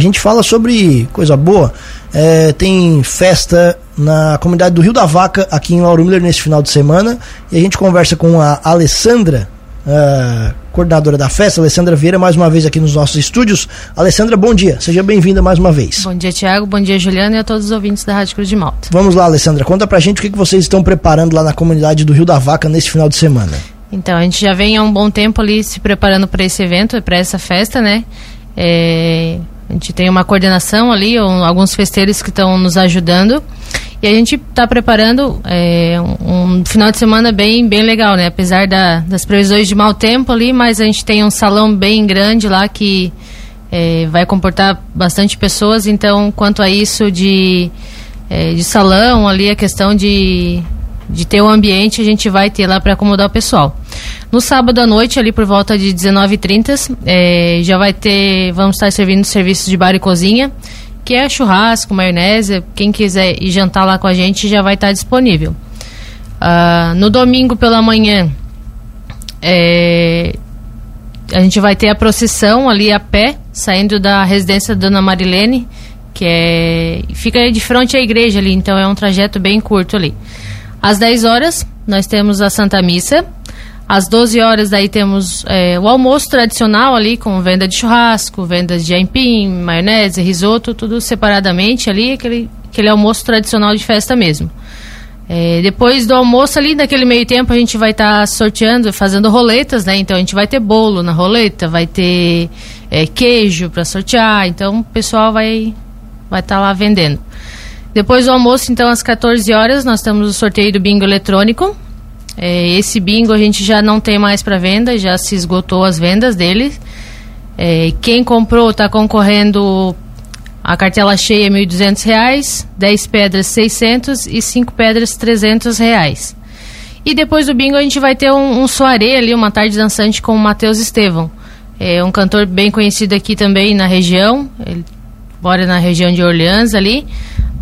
a gente fala sobre coisa boa. É, tem festa na comunidade do Rio da Vaca, aqui em Lauro Miller, nesse final de semana. E a gente conversa com a Alessandra, a coordenadora da festa, Alessandra Vieira, mais uma vez aqui nos nossos estúdios. Alessandra, bom dia. Seja bem-vinda mais uma vez. Bom dia, Tiago. Bom dia, Juliana e a todos os ouvintes da Rádio Cruz de Malta. Vamos lá, Alessandra. Conta pra gente o que, que vocês estão preparando lá na comunidade do Rio da Vaca nesse final de semana. Então, a gente já vem há um bom tempo ali se preparando para esse evento, para essa festa, né? É, a gente tem uma coordenação ali, alguns festeiros que estão nos ajudando. E a gente está preparando é, um, um, final de semana bem, bem legal, né? Apesar da, das previsões de mau tempo ali, mas a gente tem um salão bem grande lá que é, vai comportar bastante pessoas. Então, quanto a isso de, é, de salão ali, a questão de de ter o um ambiente, a gente vai ter lá para acomodar o pessoal. No sábado à noite, ali por volta de 19h30, é, já vai ter, vamos estar servindo serviços de bar e cozinha, que é churrasco, maionese, quem quiser ir jantar lá com a gente já vai estar disponível. Uh, no domingo pela manhã, é, a gente vai ter a procissão ali a pé, saindo da residência da Dona Marilene, que é, fica de frente à igreja ali, então é um trajeto bem curto ali. Às 10 horas, nós temos a Santa Missa. Às 12 horas, daí temos é, o almoço tradicional ali, com venda de churrasco, venda de aipim, maionese, risoto, tudo separadamente ali, aquele, aquele almoço tradicional de festa mesmo. É, depois do almoço ali, naquele meio tempo, a gente vai estar tá sorteando, fazendo roletas, né? Então a gente vai ter bolo na roleta, vai ter é, queijo para sortear, então o pessoal vai vai estar tá lá vendendo. Depois do almoço, então, às 14 horas, nós temos o sorteio do bingo eletrônico. É, esse bingo a gente já não tem mais para venda, já se esgotou as vendas dele. É, quem comprou está concorrendo a cartela cheia R$ 1.200, 10 pedras 600 e 5 pedras 300 reais. E depois do bingo a gente vai ter um, um soirée ali, uma tarde dançante com o Matheus Estevão. É um cantor bem conhecido aqui também na região. Ele mora na região de Orleans ali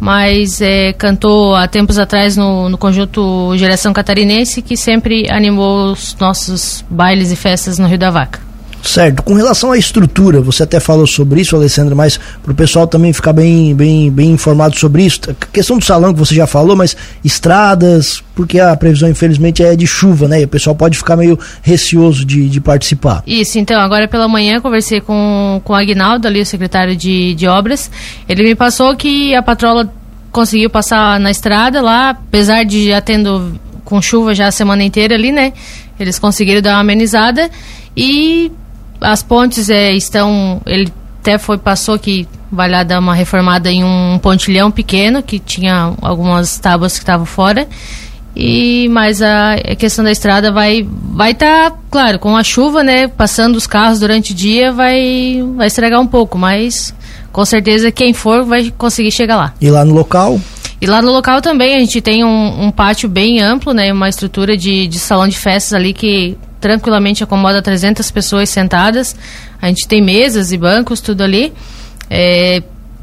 mas é, cantou há tempos atrás no, no conjunto Geração Catarinense, que sempre animou os nossos bailes e festas no Rio da Vaca. Certo. Com relação à estrutura, você até falou sobre isso, Alessandra, mas para o pessoal também ficar bem, bem, bem informado sobre isso, a questão do salão que você já falou, mas estradas, porque a previsão infelizmente é de chuva, né? E o pessoal pode ficar meio receoso de, de participar. Isso, então, agora pela manhã conversei com, com o Agnaldo, ali, o secretário de, de obras. Ele me passou que a patrola conseguiu passar na estrada lá, apesar de já tendo com chuva já a semana inteira ali, né? Eles conseguiram dar uma amenizada e as pontes é, estão. Ele até foi passou que vai lá dar uma reformada em um pontilhão pequeno que tinha algumas tábuas que estavam fora e mas a, a questão da estrada vai vai estar tá, claro com a chuva né passando os carros durante o dia vai vai estragar um pouco mas com certeza quem for vai conseguir chegar lá e lá no local e lá no local também a gente tem um, um pátio bem amplo né uma estrutura de, de salão de festas ali que tranquilamente acomoda 300 pessoas sentadas. A gente tem mesas e bancos tudo ali. É,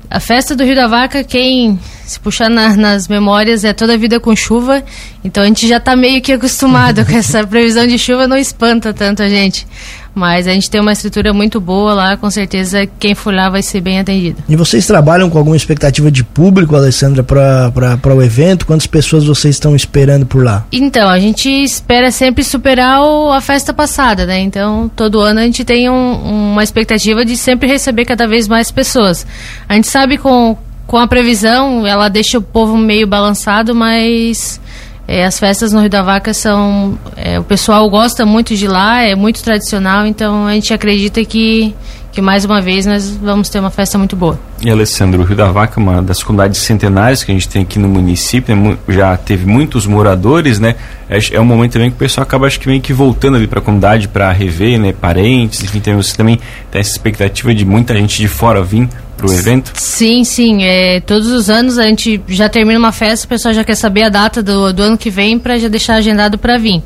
a festa do Rio da Vaca, quem se puxar na, nas memórias, é toda a vida com chuva. Então a gente já está meio que acostumado com essa previsão de chuva, não espanta tanto a gente. Mas a gente tem uma estrutura muito boa lá, com certeza quem for lá vai ser bem atendido. E vocês trabalham com alguma expectativa de público, Alessandra, para o evento? Quantas pessoas vocês estão esperando por lá? Então, a gente espera sempre superar o, a festa passada, né? Então, todo ano a gente tem um, uma expectativa de sempre receber cada vez mais pessoas. A gente sabe com, com a previsão, ela deixa o povo meio balançado, mas é, as festas no Rio da Vaca são. É, o pessoal gosta muito de lá, é muito tradicional, então a gente acredita que, que mais uma vez nós vamos ter uma festa muito boa. E Alessandro, o Rio da Vaca é uma das comunidades centenárias que a gente tem aqui no município, né? já teve muitos moradores, né? É, é, um momento também que o pessoal acaba acho que meio que voltando ali para a comunidade para rever, né? Parentes, enfim, tem, você também tem essa expectativa de muita gente de fora vir para o evento? Sim, sim. É, todos os anos a gente já termina uma festa, o pessoal já quer saber a data do, do ano que vem para já deixar agendado para vir.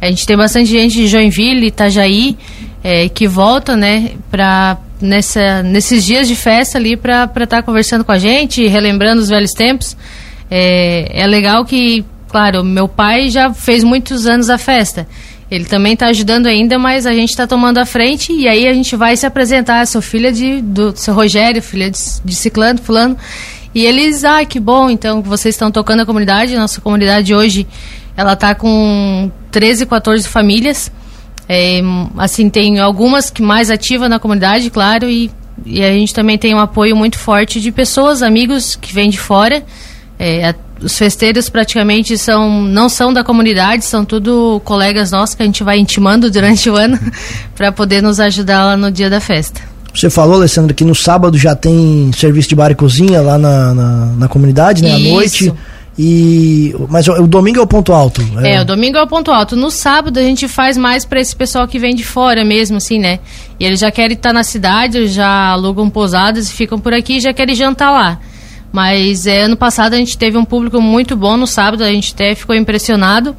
A gente tem bastante gente de Joinville, Itajaí, é, que volta, né, para nessa, nesses dias de festa ali para estar tá conversando com a gente, relembrando os velhos tempos. É, é legal que, claro, meu pai já fez muitos anos a festa. Ele também está ajudando ainda, mas a gente está tomando a frente e aí a gente vai se apresentar. Sou filha de, do seu Rogério, filha de, de Ciclano, Fulano. E eles, ah, que bom, então vocês estão tocando a comunidade. Nossa comunidade hoje, ela está com 13, 14 famílias. É, assim, tem algumas que mais ativas na comunidade, claro, e, e a gente também tem um apoio muito forte de pessoas, amigos que vêm de fora. É, os festeiros praticamente são não são da comunidade, são tudo colegas nossos que a gente vai intimando durante o ano para poder nos ajudar lá no dia da festa. Você falou, Alessandra, que no sábado já tem serviço de bar e cozinha lá na, na, na comunidade, né? À noite. E, mas o, o, domingo é o ponto alto. É. é. o domingo é o ponto alto. No sábado a gente faz mais para esse pessoal que vem de fora mesmo, assim, né? E eles já querem estar na cidade, já alugam pousadas e ficam por aqui e já querem jantar lá. Mas é, ano passado a gente teve um público muito bom no sábado, a gente até ficou impressionado.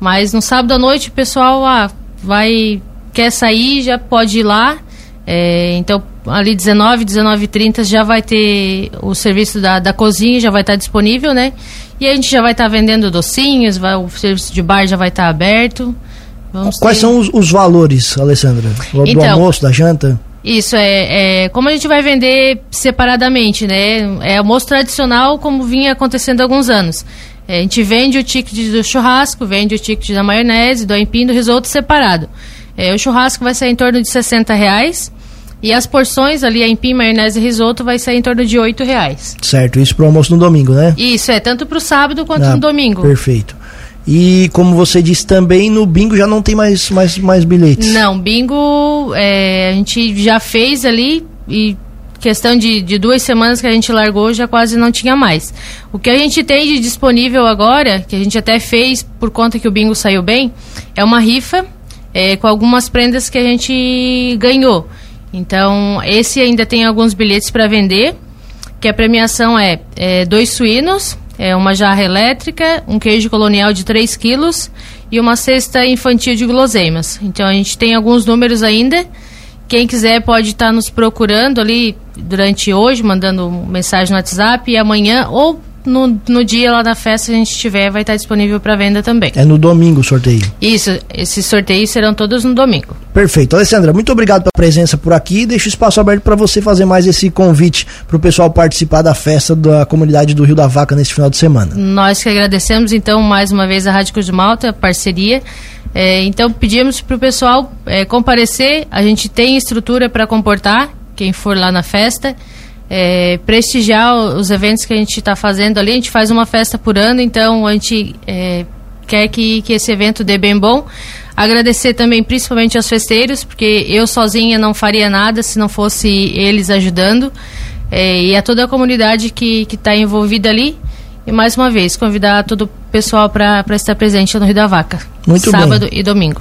Mas no sábado à noite o pessoal ah, vai quer sair, já pode ir lá. É, então ali 19, 19 30 já vai ter o serviço da, da cozinha, já vai estar disponível, né? E a gente já vai estar vendendo docinhos, vai, o serviço de bar já vai estar aberto. Vamos Quais ter... são os, os, valores, Alessandra? Do então, almoço, da janta? Isso, é, é, como a gente vai vender separadamente, né? É almoço tradicional como vinha acontecendo há alguns anos. É, a gente vende o ticket do churrasco, vende o ticket da maionese, do aipim, do risoto separado. É, o churrasco vai sair em torno de 60 reais e as porções ali, aipim, maionese e risoto, vai sair em torno de 8 reais. Certo, isso para o almoço no domingo, né? Isso, é tanto para o sábado quanto ah, no domingo. Perfeito. E como você disse também, no bingo já não tem mais, mais, mais bilhetes. Não, bingo é, a gente já fez ali e questão de, de duas semanas que a gente largou já quase não tinha mais. O que a gente tem de disponível agora, que a gente até fez por conta que o bingo saiu bem, é uma rifa é, com algumas prendas que a gente ganhou. Então, esse ainda tem alguns bilhetes para vender, que a premiação é, é dois suínos, é uma jarra elétrica, um queijo colonial de 3 quilos e uma cesta infantil de guloseimas. Então a gente tem alguns números ainda. Quem quiser pode estar nos procurando ali durante hoje, mandando mensagem no WhatsApp e amanhã ou no, no dia lá da festa, a gente tiver, vai estar disponível para venda também. É no domingo o sorteio? Isso, esses sorteios serão todos no domingo. Perfeito. Alessandra, muito obrigado pela presença por aqui. Deixa o espaço aberto para você fazer mais esse convite para o pessoal participar da festa da comunidade do Rio da Vaca nesse final de semana. Nós que agradecemos, então, mais uma vez a Rádio Cruz de Malta, a parceria. É, então, pedimos para o pessoal é, comparecer. A gente tem estrutura para comportar quem for lá na festa é, prestigiar os eventos que a gente está fazendo ali. A gente faz uma festa por ano, então a gente é, quer que, que esse evento dê bem bom. Agradecer também principalmente aos festeiros, porque eu sozinha não faria nada se não fosse eles ajudando. É, e a toda a comunidade que está envolvida ali. E mais uma vez, convidar todo o pessoal para estar presente no Rio da Vaca. Muito sábado bem. e domingo.